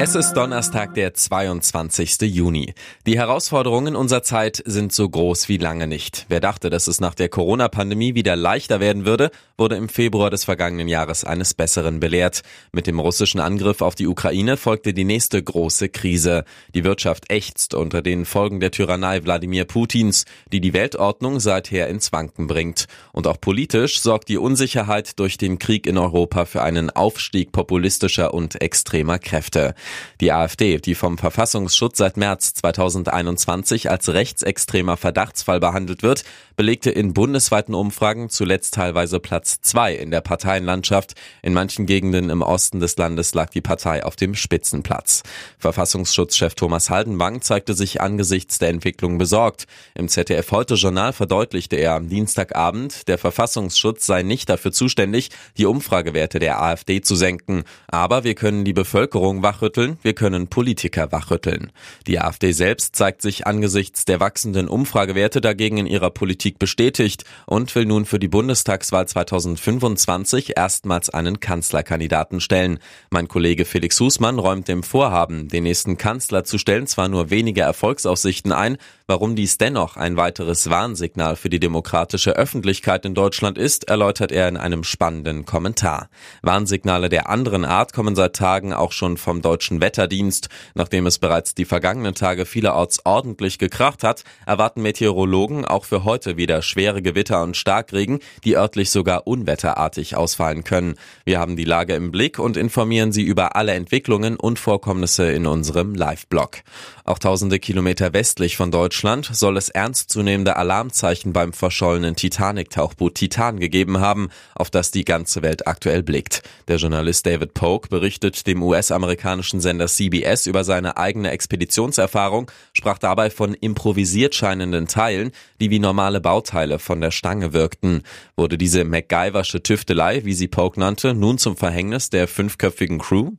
Es ist Donnerstag, der 22. Juni. Die Herausforderungen unserer Zeit sind so groß wie lange nicht. Wer dachte, dass es nach der Corona-Pandemie wieder leichter werden würde, wurde im Februar des vergangenen Jahres eines Besseren belehrt. Mit dem russischen Angriff auf die Ukraine folgte die nächste große Krise. Die Wirtschaft ächzt unter den Folgen der Tyrannei Wladimir Putins, die die Weltordnung seither ins Wanken bringt. Und auch politisch sorgt die Unsicherheit durch den Krieg in Europa für einen Aufstieg populistischer und extremer Kräfte. Die AfD, die vom Verfassungsschutz seit März 2021 als rechtsextremer Verdachtsfall behandelt wird, belegte in bundesweiten Umfragen zuletzt teilweise Platz zwei in der Parteienlandschaft. In manchen Gegenden im Osten des Landes lag die Partei auf dem Spitzenplatz. Verfassungsschutzchef Thomas Haldenwang zeigte sich angesichts der Entwicklung besorgt. Im ZDF Heute Journal verdeutlichte er am Dienstagabend, der Verfassungsschutz sei nicht dafür zuständig, die Umfragewerte der AfD zu senken. Aber wir können die Bevölkerung wachrütteln wachrütteln, wir können Politiker wachrütteln. Die AfD selbst zeigt sich angesichts der wachsenden Umfragewerte dagegen in ihrer Politik bestätigt und will nun für die Bundestagswahl 2025 erstmals einen Kanzlerkandidaten stellen. Mein Kollege Felix Husmann räumt dem Vorhaben, den nächsten Kanzler zu stellen, zwar nur wenige Erfolgsaussichten ein, warum dies dennoch ein weiteres Warnsignal für die demokratische Öffentlichkeit in Deutschland ist, erläutert er in einem spannenden Kommentar. Warnsignale der anderen Art kommen seit Tagen auch schon vom deutschen Deutschen Wetterdienst. Nachdem es bereits die vergangenen Tage vielerorts ordentlich gekracht hat, erwarten Meteorologen auch für heute wieder schwere Gewitter und Starkregen, die örtlich sogar unwetterartig ausfallen können. Wir haben die Lage im Blick und informieren Sie über alle Entwicklungen und Vorkommnisse in unserem Live-Blog. Auch tausende Kilometer westlich von Deutschland soll es ernstzunehmende Alarmzeichen beim verschollenen Titanic-Tauchboot Titan gegeben haben, auf das die ganze Welt aktuell blickt. Der Journalist David Polk berichtet dem US-amerikanischen amerikanischen Sender CBS über seine eigene Expeditionserfahrung, sprach dabei von improvisiert scheinenden Teilen, die wie normale Bauteile von der Stange wirkten. Wurde diese MacGyversche Tüftelei, wie sie Polk nannte, nun zum Verhängnis der fünfköpfigen Crew?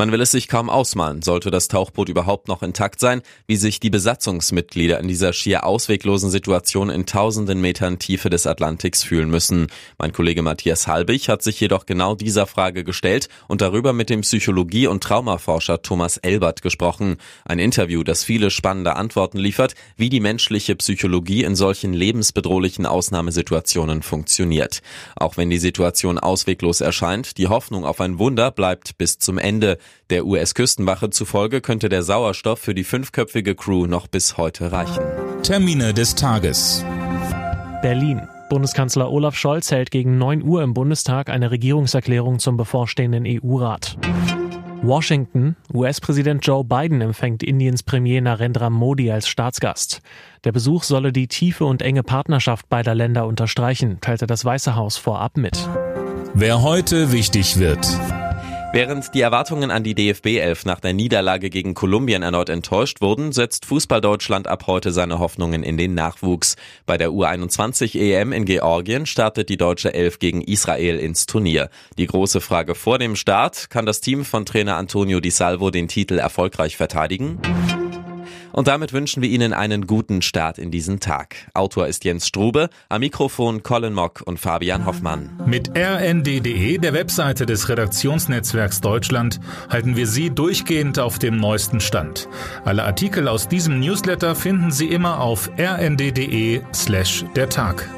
Man will es sich kaum ausmalen, sollte das Tauchboot überhaupt noch intakt sein, wie sich die Besatzungsmitglieder in dieser schier ausweglosen Situation in tausenden Metern Tiefe des Atlantiks fühlen müssen. Mein Kollege Matthias Halbig hat sich jedoch genau dieser Frage gestellt und darüber mit dem Psychologie- und Traumaforscher Thomas Elbert gesprochen. Ein Interview, das viele spannende Antworten liefert, wie die menschliche Psychologie in solchen lebensbedrohlichen Ausnahmesituationen funktioniert. Auch wenn die Situation ausweglos erscheint, die Hoffnung auf ein Wunder bleibt bis zum Ende. Der US-Küstenwache zufolge könnte der Sauerstoff für die fünfköpfige Crew noch bis heute reichen. Termine des Tages. Berlin. Bundeskanzler Olaf Scholz hält gegen 9 Uhr im Bundestag eine Regierungserklärung zum bevorstehenden EU-Rat. Washington. US-Präsident Joe Biden empfängt Indiens Premier Narendra Modi als Staatsgast. Der Besuch solle die tiefe und enge Partnerschaft beider Länder unterstreichen, teilte das Weiße Haus vorab mit. Wer heute wichtig wird. Während die Erwartungen an die DFB-Elf nach der Niederlage gegen Kolumbien erneut enttäuscht wurden, setzt Fußball-Deutschland ab heute seine Hoffnungen in den Nachwuchs. Bei der U21 EM in Georgien startet die deutsche Elf gegen Israel ins Turnier. Die große Frage vor dem Start, kann das Team von Trainer Antonio Di Salvo den Titel erfolgreich verteidigen? Und damit wünschen wir Ihnen einen guten Start in diesen Tag. Autor ist Jens Strube, am Mikrofon Colin Mock und Fabian Hoffmann. Mit rnd.de, der Webseite des Redaktionsnetzwerks Deutschland, halten wir Sie durchgehend auf dem neuesten Stand. Alle Artikel aus diesem Newsletter finden Sie immer auf rnd.de slash der Tag.